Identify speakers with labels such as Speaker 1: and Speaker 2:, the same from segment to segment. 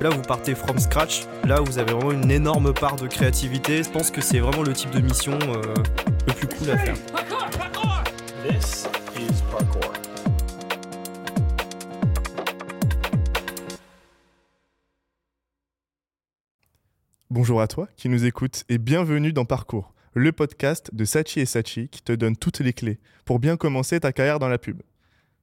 Speaker 1: Là, vous partez from scratch. Là, vous avez vraiment une énorme part de créativité. Je pense que c'est vraiment le type de mission euh, le plus cool à faire.
Speaker 2: This is parkour.
Speaker 3: Bonjour à toi qui nous écoutes et bienvenue dans Parcours, le podcast de Sachi et Sachi qui te donne toutes les clés pour bien commencer ta carrière dans la pub.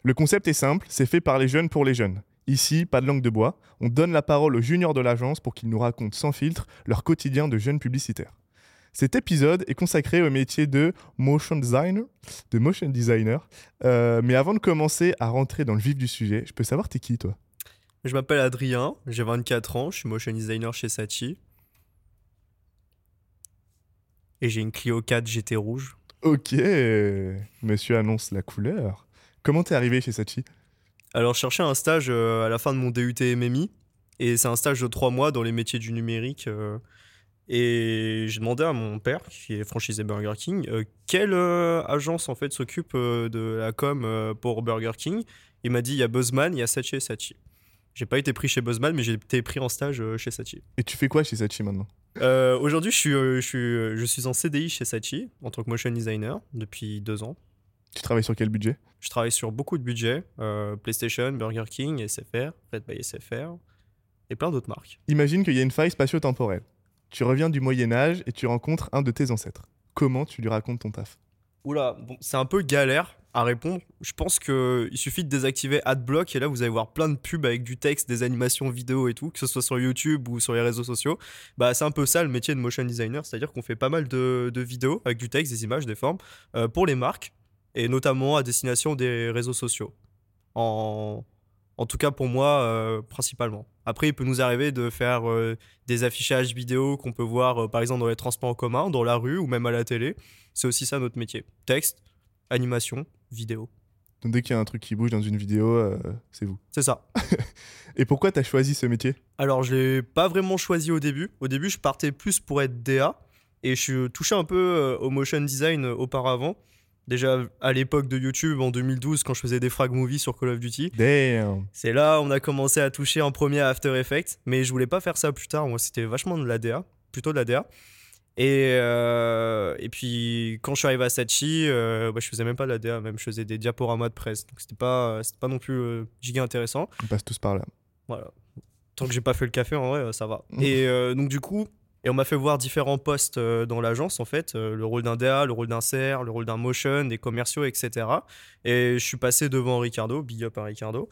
Speaker 3: Le concept est simple, c'est fait par les jeunes pour les jeunes. Ici, pas de langue de bois, on donne la parole aux juniors de l'agence pour qu'ils nous racontent sans filtre leur quotidien de jeunes publicitaires. Cet épisode est consacré au métier de motion designer, de motion designer. Euh, mais avant de commencer à rentrer dans le vif du sujet, je peux savoir t'es qui toi?
Speaker 1: Je m'appelle Adrien, j'ai 24 ans, je suis motion designer chez Sachi. Et j'ai une Clio 4 GT rouge.
Speaker 3: Ok, monsieur annonce la couleur. Comment t'es arrivé chez Sachi?
Speaker 1: Alors, je cherchais un stage euh, à la fin de mon DUT MMI. Et c'est un stage de 3 mois dans les métiers du numérique. euh, et j'ai demandé à mon père, qui est franchisé Burger King, euh, quelle agence en fait s'occupe de la com pour Burger King. Il m'a dit il y a Buzzman, il y a Sachi et Sachi. J'ai pas été pris chez Buzzman, mais j'ai été pris en stage chez Sachi.
Speaker 3: Et tu fais quoi chez Sachi maintenant?
Speaker 1: Euh, Aujourd'hui, je suis, je, suis, je suis en CDI chez Sachi en tant que motion designer depuis deux ans.
Speaker 3: Tu travailles sur quel budget?
Speaker 1: Je travaille sur beaucoup de budgets euh, PlayStation, Burger King, SFR, Red by SFR et plein d'autres marques.
Speaker 3: Imagine qu'il y a une faille spatio-temporelle. Tu reviens du Moyen Âge et tu rencontres un de tes ancêtres. Comment tu lui racontes ton taf?
Speaker 1: Oula, bon, c'est un peu galère à répondre. Je pense qu'il suffit de désactiver AdBlock et là vous allez voir plein de pubs avec du texte, des animations vidéo et tout, que ce soit sur YouTube ou sur les réseaux sociaux. Bah, c'est un peu ça le métier de motion designer, c'est-à-dire qu'on fait pas mal de, de vidéos avec du texte, des images, des formes euh, pour les marques et notamment à destination des réseaux sociaux. En, en tout cas pour moi, euh, principalement. Après, il peut nous arriver de faire euh, des affichages vidéo qu'on peut voir euh, par exemple dans les transports en commun, dans la rue ou même à la télé. C'est aussi ça notre métier. Texte, animation, vidéo.
Speaker 3: Donc dès qu'il y a un truc qui bouge dans une vidéo, c'est vous.
Speaker 1: C'est ça.
Speaker 3: Et pourquoi t'as choisi ce métier?
Speaker 1: Alors, je l'ai pas vraiment choisi au début. Au début, je partais plus pour être DA et je suis touché un peu au motion design auparavant. Déjà à l'époque de YouTube en 2012 quand je faisais des frag movies sur Call of Duty.
Speaker 3: Damn
Speaker 1: C'est là on a commencé à toucher en premier à After Effects, mais je voulais pas faire ça plus tard. Moi, c'était vachement de la DA, plutôt de la DA. Et, euh, et puis quand je suis arrivé à Sachi, euh, bah, je faisais même pas de la DA, même je faisais des diaporamas de presse. Donc c'était pas, c'était pas non plus euh, giga intéressant.
Speaker 3: On passe tous par là.
Speaker 1: Voilà. Tant que j'ai pas fait le café, en vrai, euh, ça va.
Speaker 3: Mhm.
Speaker 1: Et euh, donc, du coup, et on m'a fait voir différents postes euh, dans l'agence, en fait. euh, le rôle d'un DA, le rôle d'un CR, le rôle d'un motion, des commerciaux, etc. Et je suis passé devant Ricardo, big up à Ricardo.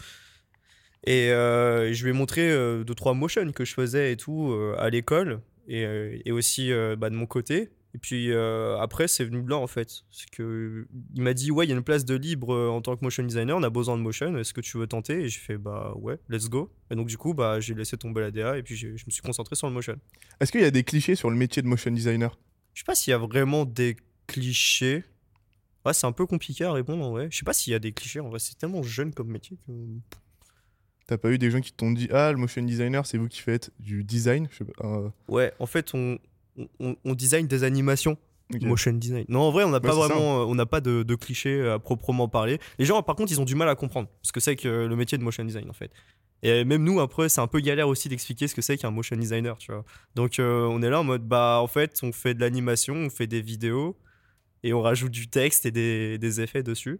Speaker 1: Et euh, je lui ai montré deux, trois motions que je faisais et tout à l'école. Et, et aussi bah, de mon côté. Et puis euh, après, c'est venu de là en fait. C'est que il m'a dit ouais, il y a une place de libre euh, en tant que motion designer, on a besoin de motion. Est-ce que tu veux tenter? Et j'ai fait bah ouais, let's go. Et donc du coup, bah j'ai laissé tomber la DA et puis je me suis concentré sur le motion.
Speaker 3: Est-ce qu'il y a des clichés sur le métier de motion designer?
Speaker 1: Je sais pas s'il y a vraiment des clichés. Ouais, c'est un peu compliqué à répondre en vrai. Je sais pas s'il y a des clichés en vrai. C'est tellement jeune comme métier que.
Speaker 3: T'as pas eu des gens qui t'ont dit Ah, le motion designer, c'est vous qui faites du design? Je sais pas, euh,
Speaker 1: Ouais, en fait, on, on, on design des animations. Motion design. Non, en vrai, on n'a
Speaker 3: Ouais,
Speaker 1: pas
Speaker 3: ça.
Speaker 1: vraiment, euh, on n'a pas de, de clichés à proprement parler. Les gens, par contre, ils ont du mal à comprendre ce que c'est que le métier de motion design, en fait. Et même nous, après, c'est un peu galère aussi d'expliquer ce que c'est qu'un motion designer, tu vois. Donc, euh, on est là en mode, bah, en fait, on fait de l'animation, on fait des vidéos, et on rajoute du texte et des, des effets dessus.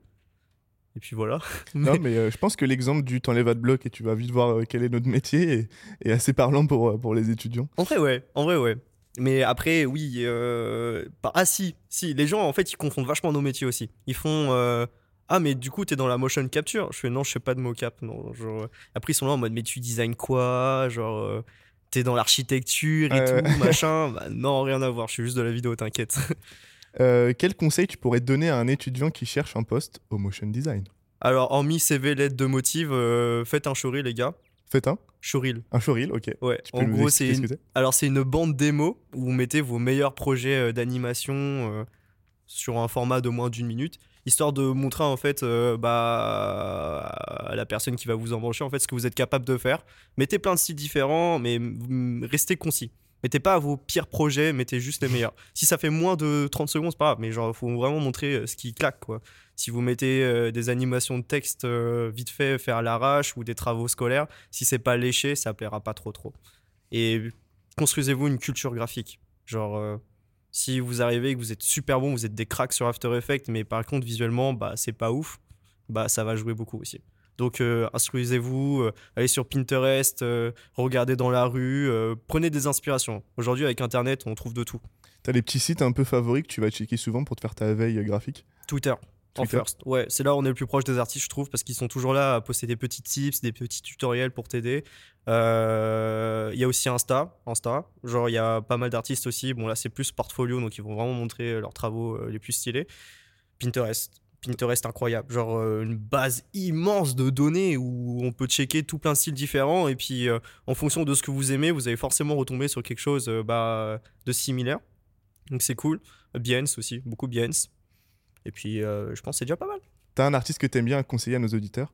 Speaker 1: Et puis voilà.
Speaker 3: Non, mais euh, je pense que l'exemple du t'enlèves de bloc et tu vas vite voir euh, quel est notre métier est, est assez parlant pour, pour les étudiants.
Speaker 1: En vrai, ouais. En vrai, ouais. Mais après, oui. euh, pas- Ah, si. Si. Les gens, en fait, ils confondent vachement nos métiers aussi. Ils font. euh, Ah, mais du coup, t'es dans la motion capture. Je fais non, je fais pas de mocap. Non. Genre... euh, Après, ils sont là en mode, mais tu design quoi? Genre, euh, t'es dans l'architecture et
Speaker 3: Ouais,
Speaker 1: tout, machin. Bah, non, rien à voir. Je suis juste de la vidéo, t'inquiète.
Speaker 3: Euh, quel conseil tu pourrais donner à un étudiant qui cherche un poste au motion design?
Speaker 1: Alors, hormis CV, lettre de motive, euh, faites un showreel, les gars.
Speaker 3: Faites un
Speaker 1: Showreel.
Speaker 3: Un showreel, ok.
Speaker 1: Ouais.
Speaker 3: Tu peux
Speaker 1: En gros, c'est une...
Speaker 3: ce
Speaker 1: Alors, c'est une bande démo où vous mettez vos meilleurs projets euh, d'animation euh, sur un format de moins d'une minute, histoire de montrer en fait euh, bah, à la personne qui va vous embaucher en fait ce que vous êtes capable de faire. Mettez plein de styles différents, mais restez concis. Mettez pas vos pires projets, mettez juste les meilleurs. si ça fait moins de 30 secondes, c'est pas grave, mais genre, faut vraiment montrer ce qui claque, quoi. Si vous mettez euh, des animations de texte euh, vite fait, faire à l'arrache ou des travaux scolaires, si c'est pas léché, ça plaira pas trop trop. Et construisez-vous une culture graphique. Genre, euh, si vous arrivez et que vous êtes super bon, vous êtes des cracks sur After Effects, mais par contre, visuellement, bah, c'est pas ouf, bah, ça va jouer beaucoup aussi. Donc, euh, instruisez-vous, euh, allez sur Pinterest, euh, regardez dans la rue, prenez des inspirations. Aujourd'hui, avec Internet, on trouve de tout.
Speaker 3: T'as des petits sites un peu favoris que tu vas checker souvent pour te faire ta veille graphique?
Speaker 1: Twitter. En first. Ouais, c'est là où on est le plus proche des artistes, je trouve, parce qu'ils sont toujours là à poster des petits tips, des petits tutoriels pour t'aider. Euh, Il y a aussi Insta, Insta. Genre, il y a pas mal d'artistes aussi. Bon, là, c'est plus portfolio, donc ils vont vraiment montrer leurs travaux euh, les plus stylés. Pinterest. Pinterest incroyable, genre euh, une base immense de données où on peut checker tout plein de styles différents et puis euh, en fonction de ce que vous aimez, vous allez forcément retomber sur quelque chose euh, bah, de similaire. Donc c'est cool. Behance aussi, beaucoup Behance. Et puis euh, je pense que c'est déjà pas mal.
Speaker 3: T'as un artiste que t'aimes bien à conseiller à nos auditeurs?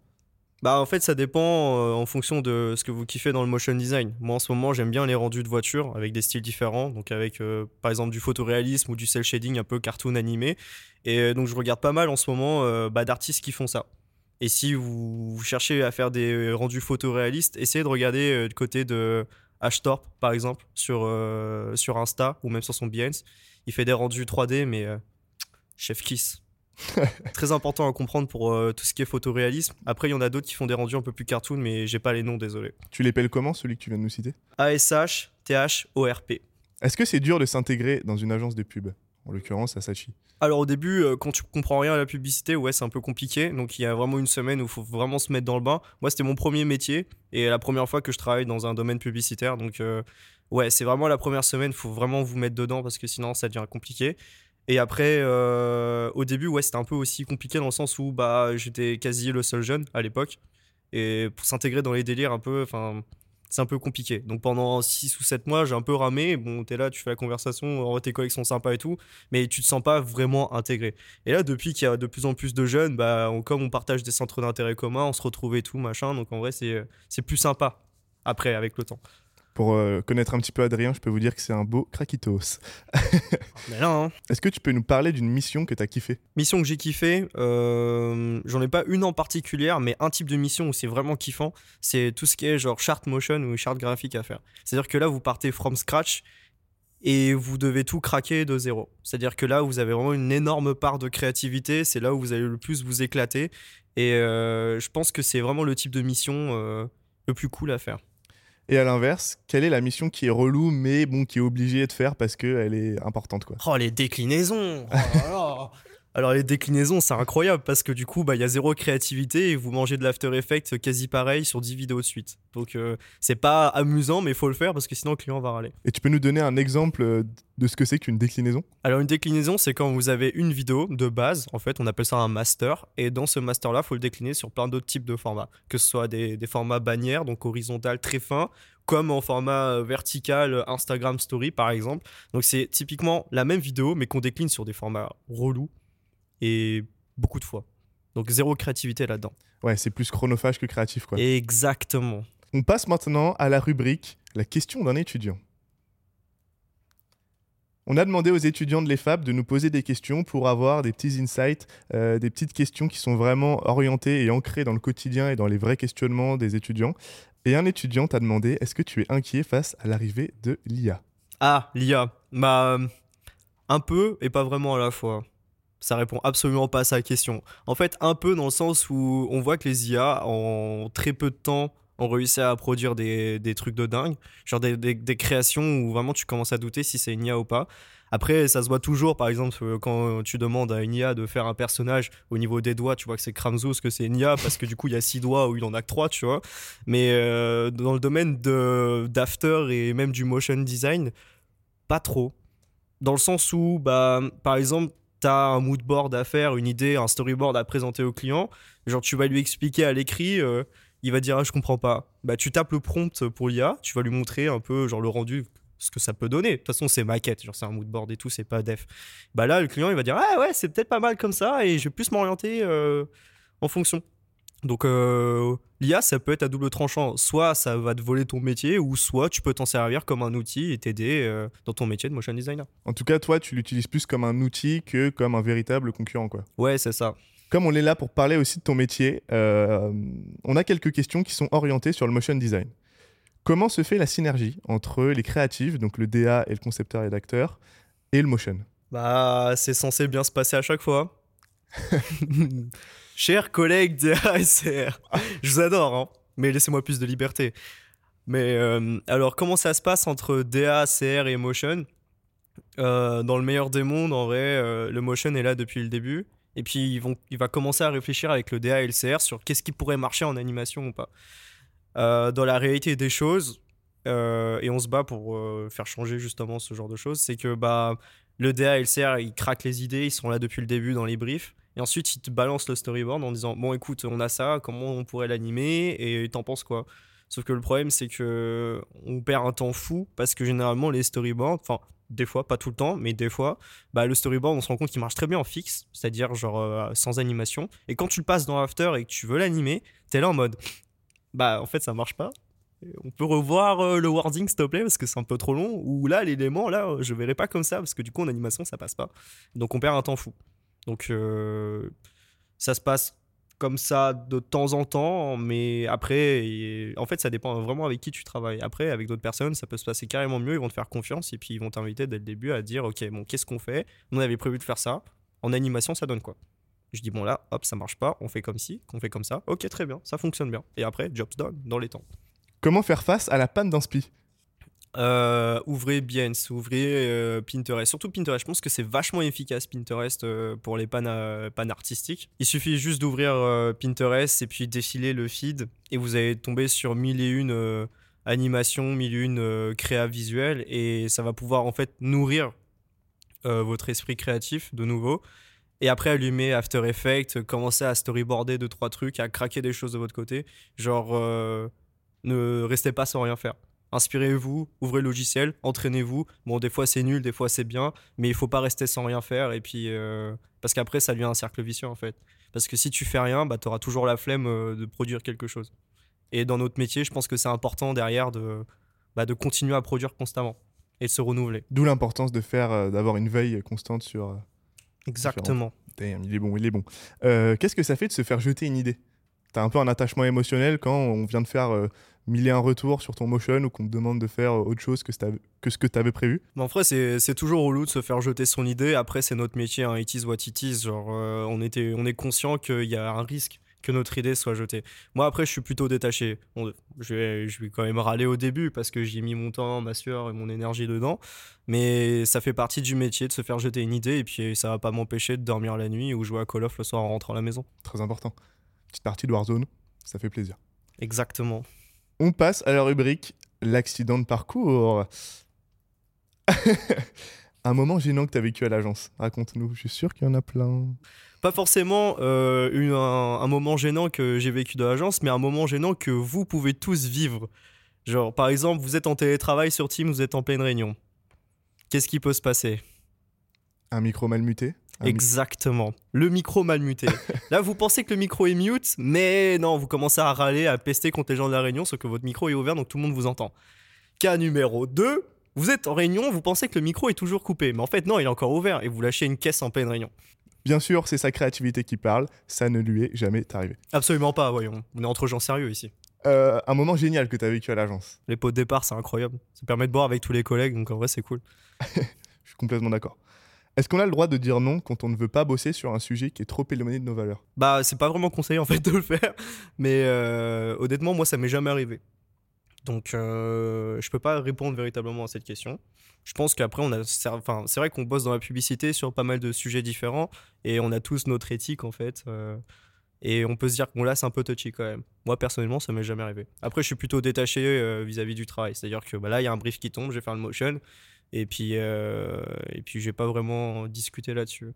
Speaker 1: Bah en fait ça dépend euh, en fonction de ce que vous kiffez dans le motion design. Moi en ce moment j'aime bien les rendus de voitures avec des styles différents, donc avec euh, par exemple du photoréalisme ou du cel shading un peu cartoon animé. Et euh, donc je regarde pas mal en ce moment euh, bah, d'artistes qui font ça. Et si vous, vous cherchez à faire des rendus photoréalistes, essayez de regarder euh, du côté de Ashtorp par exemple sur, euh, sur Insta ou même sur son Behance. Il fait des rendus 3D mais euh, chef kiss. Très important à comprendre pour euh, tout ce qui est photoréalisme. Après, il y en a d'autres qui font des rendus un peu plus cartoon, mais j'ai pas les noms, désolé.
Speaker 3: Tu l'épelles comment, celui que tu viens de nous citer?
Speaker 1: ASH, TH, ORP.
Speaker 3: Est-ce que c'est dur de s'intégrer dans une agence de pub? En l'occurrence, à Sachi.
Speaker 1: Alors au début, euh, quand tu comprends rien à la publicité, ouais, c'est un peu compliqué. Donc il y a vraiment une semaine où il faut vraiment se mettre dans le bain. Moi, c'était mon premier métier et la première fois que je travaille dans un domaine publicitaire. Donc euh, ouais, c'est vraiment la première semaine, il faut vraiment vous mettre dedans parce que sinon ça devient compliqué. Et après, euh, au début, ouais, c'était un peu aussi compliqué dans le sens où bah, j'étais quasi le seul jeune à l'époque. Et pour s'intégrer dans les délires un peu, c'est un peu compliqué. Donc pendant 6 ou 7 mois, j'ai un peu ramé. Bon, t'es là, tu fais la conversation, tes collègues sont sympas et tout, mais tu te sens pas vraiment intégré. Et là, depuis qu'il y a de plus en plus de jeunes, bah, comme on partage des centres d'intérêt communs, on se retrouve et tout, machin. Donc en vrai, c'est plus sympa après, avec le temps.
Speaker 3: Pour euh, connaître un petit peu Adrien, je peux vous dire que c'est un beau craquitos.
Speaker 1: Mais là, hein.
Speaker 3: Est-ce que tu peux nous parler d'une mission que t'as kiffé
Speaker 1: Mission que j'ai kiffé, euh, j'en ai pas une en particulière, mais un type de mission où c'est vraiment kiffant, c'est tout ce qui est genre chart motion ou chart graphique à faire. C'est-à-dire que là, vous partez from scratch et vous devez tout craquer de zéro. C'est-à-dire que là, vous avez vraiment une énorme part de créativité, c'est là où vous allez le plus vous éclater. Et euh, je pense que c'est vraiment le type de mission euh, le plus cool à faire.
Speaker 3: Et à l'inverse, quelle est la mission qui est relou, mais bon, qui est obligée de faire parce qu'elle est importante, quoi?
Speaker 1: Oh, les déclinaisons Oh. Alors, les déclinaisons, c'est incroyable parce que du coup, bah, il y a zéro créativité et vous mangez de l'After Effects quasi pareil sur 10 vidéos de suite. Donc, euh, c'est pas amusant, mais il faut le faire parce que sinon, le client va râler.
Speaker 3: Et tu peux nous donner un exemple euh, de ce que c'est qu'une déclinaison?
Speaker 1: Alors, une déclinaison, c'est quand vous avez une vidéo de base, en fait, on appelle ça un master, et dans ce master-là, il faut le décliner sur plein d'autres types de formats, que ce soit des, des formats bannières, donc horizontal très fin, comme en format euh, vertical Instagram Story, par exemple. Donc, c'est typiquement la même vidéo, mais qu'on décline sur des formats relous, et beaucoup de fois. Donc, zéro créativité là-dedans.
Speaker 3: Ouais, c'est plus chronophage que créatif, quoi.
Speaker 1: Exactement.
Speaker 3: On passe maintenant à la rubrique La question d'un étudiant. On a demandé aux étudiants de l'EFAP de nous poser des questions pour avoir des petits insights, euh, des petites questions qui sont vraiment orientées et ancrées dans le quotidien et dans les vrais questionnements des étudiants. Et un étudiant t'a demandé est-ce que tu es inquiet face à l'arrivée de l'IA
Speaker 1: Ah, l'IA. Bah, euh, un peu et pas vraiment à la fois. Ça répond absolument pas à sa question. En fait, un peu dans le sens où on voit que les IA, en très peu de temps, ont réussi à produire des, des trucs de dingue. Genre des, des- créations où vraiment tu commences à douter si c'est une IA ou pas. Après, ça se voit toujours, par exemple, euh, quand tu demandes à une IA de faire un personnage au niveau des doigts, tu vois que c'est Kramzos, que c'est une IA, parce que du coup, il y a six doigts où il en a que trois, tu vois. Mais euh, dans le domaine d'after et même du motion design, pas trop. Dans le sens où, bah, par exemple, tu as un mood board à faire, une idée, un storyboard à présenter au client. Genre, tu vas lui expliquer à l'écrit, euh, il va dire ah, je comprends pas. Bah, tu tapes le prompt pour l'IA, tu vas lui montrer un peu genre le rendu, ce que ça peut donner. De toute façon, c'est maquette, genre c'est un mood board et tout, c'est pas def. Bah là, le client, il va dire ah ouais, c'est peut-être pas mal comme ça et je vais plus m'orienter euh, en fonction. Donc euh, l'IA, ça peut être à double tranchant. Soit ça va te voler ton métier, ou soit tu peux t'en servir comme un outil et t'aider euh, dans ton métier de motion designer.
Speaker 3: En tout cas, toi, tu l'utilises plus comme un outil que comme un véritable concurrent, quoi.
Speaker 1: Ouais, c'est ça.
Speaker 3: Comme on est là pour parler aussi de ton métier, euh, on a quelques questions qui sont orientées sur le motion design. Comment se fait la synergie entre les créatifs, donc le DA et le concepteur et l'acteur, et le motion?
Speaker 1: Bah, c'est censé bien se passer à chaque fois. Chers collègues DA et CR, je vous adore, hein, mais laissez-moi plus de liberté. Mais euh, alors, comment ça se passe entre DA, CR et motion Euh, Dans le meilleur des mondes, en vrai, euh, le motion est là depuis le début. Et puis, il va commencer à réfléchir avec le DA et le CR sur qu'est-ce qui pourrait marcher en animation ou pas. Dans la réalité des choses, euh, et on se bat pour euh, faire changer justement ce genre de choses, c'est que bah, le DA et le CR, ils craquent les idées, ils sont là depuis le début dans les briefs. Et ensuite, ils te balancent le storyboard en disant Bon, écoute, on a ça, comment on pourrait l'animer Et t'en penses quoi? Sauf que le problème, c'est que on perd un temps fou parce que généralement, les storyboards, enfin, des fois, pas tout le temps, mais des fois, bah, le storyboard, on se rend compte qu'il marche très bien en fixe, c'est-à-dire genre euh, sans animation. Et quand tu le passes dans After et que tu veux l'animer, t'es là en mode Bah, en fait, ça marche pas. On peut revoir euh, le wording, s'il te plaît, parce que c'est un peu trop long. Ou là, l'élément, là, je verrai pas comme ça, parce que du coup, en animation, ça passe pas. Donc, on perd un temps fou. Donc, euh, ça se passe comme ça de temps en temps, mais après, en fait, ça dépend vraiment avec qui tu travailles. Après, avec d'autres personnes, ça peut se passer carrément mieux. Ils vont te faire confiance et puis ils vont t'inviter dès le début à dire Ok, bon, qu'est-ce qu'on fait? On avait prévu de faire ça. En animation, ça donne quoi? Je dis Bon, là, hop, ça marche pas. On fait comme ci, qu'on fait comme ça. Ok, très bien, ça fonctionne bien. Et après, job's done, dans les temps.
Speaker 3: Comment faire face à la panne d'inspi
Speaker 1: Euh, ouvrez Behance, ouvrez euh, Pinterest. Surtout Pinterest, je pense que c'est vachement efficace Pinterest euh, pour les pannes, euh, pannes artistiques. Il suffit juste d'ouvrir Pinterest et puis défiler le feed et vous allez tomber sur mille et une animations, mille et une créas visuelles et ça va pouvoir en fait nourrir votre esprit créatif de nouveau. Et après, allumer After Effects, commencer à storyboarder deux, trois trucs, à craquer des choses de votre côté. Genre, ne restez pas sans rien faire inspirez-vous, ouvrez le logiciel, entraînez-vous. Bon, des fois c'est nul, des fois c'est bien, mais il faut pas rester sans rien faire. Et puis, euh, parce qu'après, ça devient un cercle vicieux en fait. Parce que si tu fais rien, bah, tu auras toujours la flemme euh, de produire quelque chose. Et dans notre métier, je pense que c'est important derrière de, bah, de continuer à produire constamment et de se renouveler.
Speaker 3: D'où l'importance de faire, euh, d'avoir une veille constante sur.
Speaker 1: Exactement.
Speaker 3: Damn, il est bon, il est bon. Euh, Qu'est-ce que ça fait de se faire jeter une idée? T'as un peu un attachement émotionnel quand on vient de faire euh, mille et un retours sur ton motion ou qu'on te demande de faire euh, autre chose que, ce que ce que t'avais prévu
Speaker 1: Mais en vrai, c'est c'est toujours relou de se faire jeter son idée. Après, c'est notre métier, hein. it is what it is. Genre, euh, on, était, on est conscient qu'il y a un risque que notre idée soit jetée. Moi, après, je suis plutôt détaché. Bon, je, vais, je vais quand même râler au début parce que j'ai mis mon temps, ma sueur et mon énergie dedans. Mais ça fait partie du métier de se faire jeter une idée et puis ça va pas m'empêcher de dormir la nuit ou jouer à Call of le soir en rentrant à la maison.
Speaker 3: Très important. Petite partie de Warzone, ça fait plaisir.
Speaker 1: Exactement.
Speaker 3: On passe à la rubrique l'accident de parcours. un moment gênant que t'as vécu à l'agence. Raconte-nous, je suis sûr qu'il y en a plein.
Speaker 1: Pas forcément euh, une- un, un moment gênant que j'ai vécu de l'agence, mais un moment gênant que vous pouvez tous vivre. Genre, par exemple, vous êtes en télétravail sur Teams, vous êtes en pleine réunion. Qu'est-ce qui peut se passer?
Speaker 3: Un micro mal muté Un mi-
Speaker 1: Exactement. Le micro mal muté. Là, vous pensez que le micro est mute, mais non, vous commencez à râler, à pester contre les gens de la réunion, sauf que votre micro est ouvert, donc tout le monde vous entend. Cas numéro 2, vous êtes en réunion, vous pensez que le micro est toujours coupé, mais en fait, non, il est encore ouvert, et vous lâchez une caisse en pleine réunion.
Speaker 3: Bien sûr, c'est sa créativité qui parle, ça ne lui est jamais arrivé.
Speaker 1: Absolument pas, voyons. On est entre gens sérieux ici.
Speaker 3: Euh, un moment génial que t'as vécu à l'agence.
Speaker 1: Les pots de départ, c'est incroyable. Ça permet de boire avec tous les collègues, donc en vrai, c'est cool.
Speaker 3: Je suis complètement d'accord. Est-ce qu'on a le droit de dire non quand on ne veut pas bosser sur un sujet qui est trop éloigné de nos valeurs?
Speaker 1: Bah, c'est pas vraiment conseillé en fait de le faire, mais euh, honnêtement, moi, ça m'est jamais arrivé. Donc, euh, je peux pas répondre véritablement à cette question. Je pense qu'après, on a, enfin, c'est vrai qu'on bosse dans la publicité sur pas mal de sujets différents et on a tous notre éthique en fait. euh, et on peut se dire qu'on là, c'est un peu touchy quand même. Moi, personnellement, ça m'est jamais arrivé. Après, je suis plutôt détaché euh, vis-à-vis du travail. C'est-à-dire que bah, là, il y a un brief qui tombe, je vais faire le motion. Et puis, euh, et puis, j'ai pas vraiment discuté là-dessus.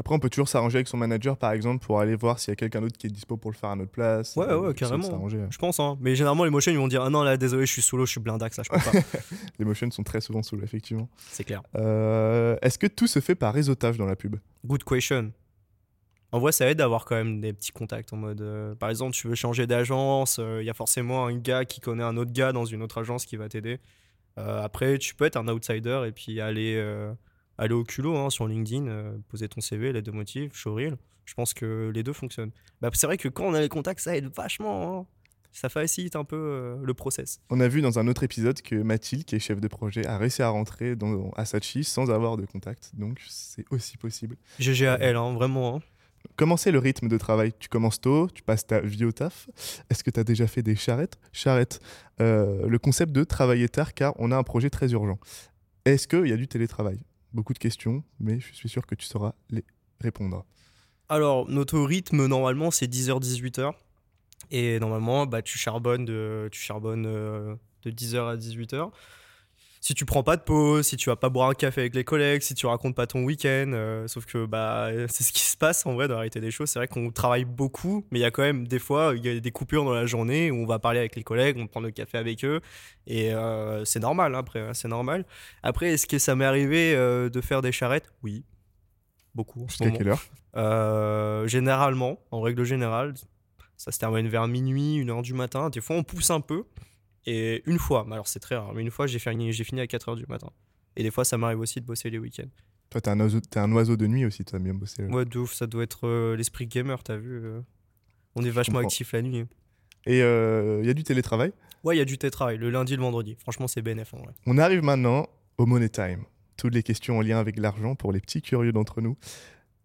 Speaker 3: Après, on peut toujours s'arranger avec son manager, par exemple, pour aller voir s'il y a quelqu'un d'autre qui est dispo pour le faire à notre place.
Speaker 1: Ouais,
Speaker 3: Euh,
Speaker 1: ouais, carrément. Je pense, hein. Mais généralement, les motions, ils vont dire Ah non, là, désolé, je suis solo, je suis blindax, là, je peux pas.
Speaker 3: Les motions sont très souvent sous, effectivement.
Speaker 1: C'est clair.
Speaker 3: Euh, Est-ce que tout se fait par réseautage dans la pub?
Speaker 1: Good question. En vrai, ça aide d'avoir quand même des petits contacts en mode. euh, par exemple, tu veux changer d'agence, il y a forcément un gars qui connaît un autre gars dans une autre agence qui va t'aider. Euh, après, tu peux être un outsider et puis aller, euh, aller au culot hein, sur LinkedIn, euh, poser ton CV, lettre de motif, showreel. Je pense que les deux fonctionnent. Bah, c'est vrai que quand on a les contacts, ça aide vachement. hein. Ça facilite un peu euh, le process.
Speaker 3: On a vu dans un autre épisode que Mathilde, qui est chef de projet, a réussi à rentrer dans à Sachi sans avoir de contact. Donc c'est aussi possible.
Speaker 1: GG à elle, hein, vraiment. hein.
Speaker 3: Comment c'est le rythme de travail? Tu commences tôt, tu passes ta vie au taf. Est-ce que tu as déjà fait des charrettes? Charrettes. Euh, le concept de travailler tard car on a un projet très urgent. Est-ce qu'il y a du télétravail? Beaucoup de questions, mais je suis sûr que tu sauras les répondre.
Speaker 1: Alors, notre rythme, normalement, c'est 10h-18h. Et normalement, bah, tu charbonnes de, euh, de 10h à 18h. Si tu prends pas de pause, si tu vas pas boire un café avec les collègues, si tu racontes pas ton week-end, euh, sauf que bah, c'est ce qui se passe en vrai dans la réalité des choses. C'est vrai qu'on travaille beaucoup, mais il y a quand même des fois, il y a des coupures dans la journée où on va parler avec les collègues, on prend le café avec eux, et euh, c'est normal hein, après, hein, c'est normal. Après, est-ce que ça m'est arrivé euh, de faire des charrettes? Oui, beaucoup.
Speaker 3: Jusqu'à quelle heure?
Speaker 1: Généralement, en règle générale, ça se termine vers minuit, une heure du matin. Des fois, on pousse un peu. Et une fois, alors c'est très rare, mais une fois, j'ai fini, j'ai fini à 4 heures du matin. Et des fois, ça m'arrive aussi de bosser les week-ends.
Speaker 3: Toi, t'es un, oiseau, t'es un oiseau de nuit aussi, tu as bien bossé. là.
Speaker 1: Ouais, de ouf, ça doit être euh, l'esprit gamer, t'as vu euh, On est vachement actif la nuit.
Speaker 3: Et il y a du télétravail?
Speaker 1: Ouais, il y a du télétravail, le lundi et le vendredi. Franchement, c'est BNF en vrai.
Speaker 3: On arrive maintenant au Money Time. Toutes les questions en lien avec l'argent pour les petits curieux d'entre nous.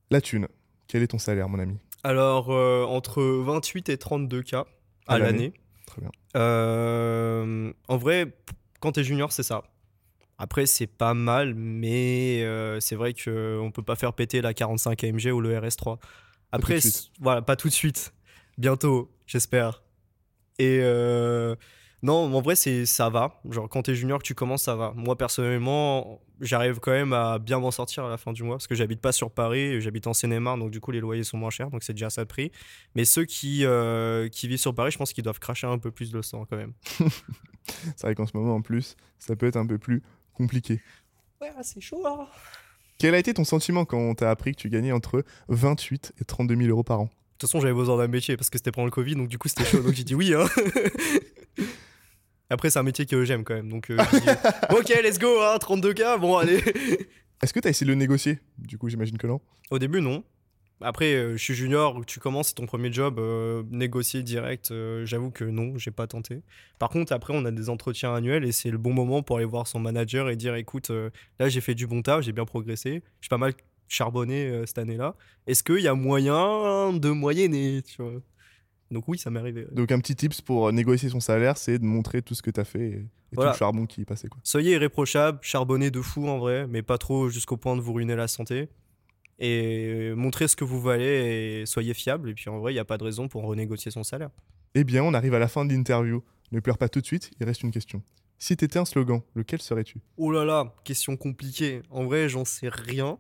Speaker 3: La thune. Quel est ton salaire, mon ami?
Speaker 1: Alors, euh, entre 28 et 32 k
Speaker 3: À
Speaker 1: à
Speaker 3: l'année.
Speaker 1: L'année.
Speaker 3: Très bien.
Speaker 1: Euh, en vrai, quand t'es junior, c'est ça. Après, c'est pas mal, mais euh, c'est vrai qu'on peut pas faire péter la 45 AMG ou le RS3. Après,
Speaker 3: de suite.
Speaker 1: c- voilà, pas tout de suite. Bientôt, j'espère. Et euh, non, en vrai, c'est ça va. Genre, quand t'es junior, que tu commences, ça va. Moi, personnellement, j'arrive quand même à bien m'en sortir à la fin du mois parce que j'habite pas sur Paris, j'habite en Seine-et-Marne, donc du coup, les loyers sont moins chers, donc c'est déjà ça de prix. Mais ceux qui, euh, qui vivent sur Paris, je pense qu'ils doivent cracher un peu plus le sang quand même.
Speaker 3: C'est vrai qu'en ce moment, en plus, ça peut être un peu plus compliqué.
Speaker 1: Ouais, c'est chaud hein. là.
Speaker 3: Quel a été ton sentiment quand on t'a appris que tu gagnais entre 28 et 32 000 euros par an?
Speaker 1: De toute façon, j'avais besoin d'un métier parce que c'était pendant le Covid, donc du coup, c'était chaud. Donc j'ai dit oui. Hein. Après, c'est un métier que j'aime quand même. Donc, euh, ok, let's go, hein, 32K, bon, allez.
Speaker 3: Est-ce que tu as essayé de le négocier Du coup, j'imagine que non.
Speaker 1: Au début, non. Après, euh, je suis junior, tu commences, c'est ton premier job, euh, négocier direct, euh, j'avoue que non, j'ai pas tenté. Par contre, après, on a des entretiens annuels et c'est le bon moment pour aller voir son manager et dire écoute, là, j'ai fait du bon taf, j'ai bien progressé, j'ai pas mal charbonné cette année-là. Est-ce qu'il y a moyen de moyenner tu vois? Donc, oui, ça m'est arrivé.
Speaker 3: Donc, un petit tips pour négocier son salaire, c'est de montrer tout ce que tu as fait et, et
Speaker 1: Voilà.
Speaker 3: tout le charbon qui est passé. Quoi.
Speaker 1: Soyez irréprochable, charbonnez de fou en vrai, mais pas trop jusqu'au point de vous ruiner la santé. Et montrez ce que vous valez et soyez fiable. Et puis en vrai, il n'y a pas de raison pour renégocier son salaire.
Speaker 3: Eh bien, on arrive à la fin de l'interview. Ne pleure pas tout de suite, il reste une question. Si t'étais un slogan, lequel serais-tu?
Speaker 1: Oh là là, question compliquée. En vrai, j'en sais rien.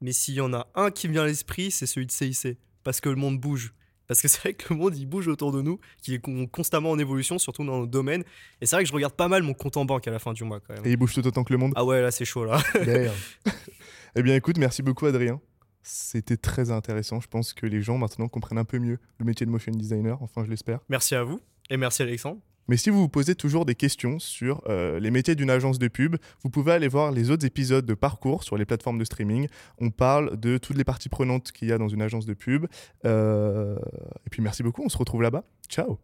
Speaker 1: Mais s'il y en a un qui me vient à l'esprit, c'est celui de CIC. Parce que le monde bouge. Parce que c'est vrai que le monde, il bouge autour de nous, qu'il est con- constamment en évolution, surtout dans nos domaines. Et c'est vrai que je regarde pas mal mon compte en banque à la fin du mois quand même.
Speaker 3: Et il bouge tout autant que le monde
Speaker 1: Ah ouais, là, c'est chaud là.
Speaker 3: Eh bien, écoute, merci beaucoup, Adrien. C'était très intéressant. Je pense que les gens maintenant comprennent un peu mieux le métier de motion designer. Enfin, je l'espère.
Speaker 1: Merci à vous. Et merci Alexandre.
Speaker 3: Mais si vous vous posez toujours des questions sur euh, les métiers d'une agence de pub, vous pouvez aller voir les autres épisodes de Parcours sur les plateformes de streaming. On parle de toutes les parties prenantes qu'il y a dans une agence de pub. Euh, Et puis merci beaucoup, on se retrouve là-bas. Ciao